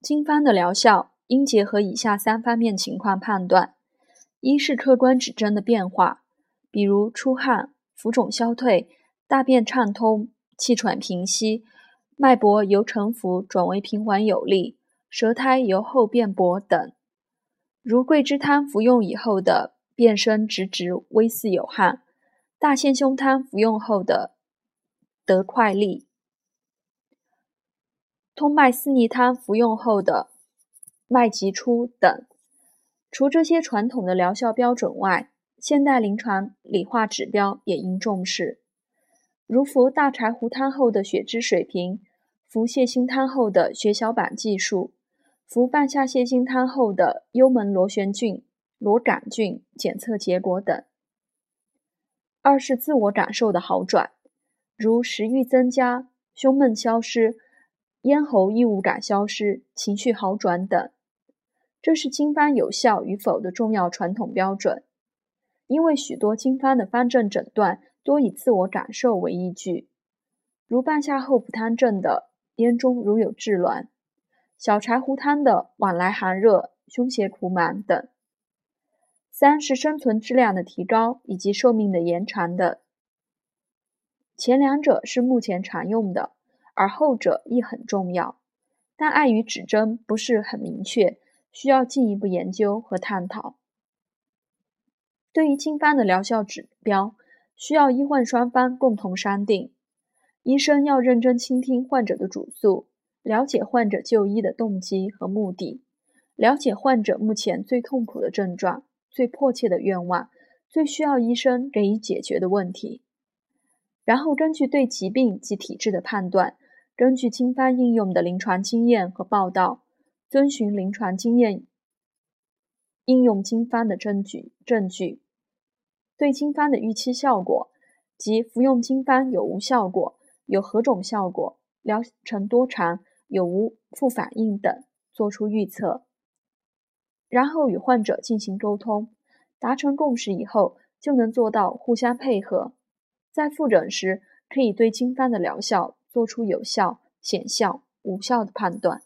经方的疗效应结合以下三方面情况判断：一是客观指征的变化，比如出汗、浮肿消退、大便畅通、气喘平息、脉搏由沉浮转为平缓有力、舌苔由厚变薄等；如桂枝汤服用以后的变身直直微似有汗，大陷胸汤服用后的得快利。通脉四逆汤服用后的脉急出等，除这些传统的疗效标准外，现代临床理化指标也应重视。如服大柴胡汤后的血脂水平，服泻心汤后的血小板计数，服半夏泻心汤后的幽门螺旋菌、螺杆菌检测结果等。二是自我感受的好转，如食欲增加、胸闷消失。咽喉异物感消失、情绪好转等，这是经方有效与否的重要传统标准。因为许多经方的方证诊断多以自我感受为依据，如半夏厚朴汤证的咽中如有滞挛，小柴胡汤的往来寒热、胸胁苦满等。三是生存质量的提高以及寿命的延长的，前两者是目前常用的。而后者亦很重要，但碍于指征不是很明确，需要进一步研究和探讨。对于经方的疗效指标，需要医患双方共同商定。医生要认真倾听患者的主诉，了解患者就医的动机和目的，了解患者目前最痛苦的症状、最迫切的愿望、最需要医生给予解决的问题，然后根据对疾病及体质的判断。根据经方应用的临床经验和报道，遵循临床经验应用经方的证据，证据对经方的预期效果及服用经方有无效果、有何种效果、疗程多长、有无副反应等做出预测，然后与患者进行沟通，达成共识以后，就能做到互相配合，在复诊时可以对经方的疗效。做出有效、显效、无效的判断。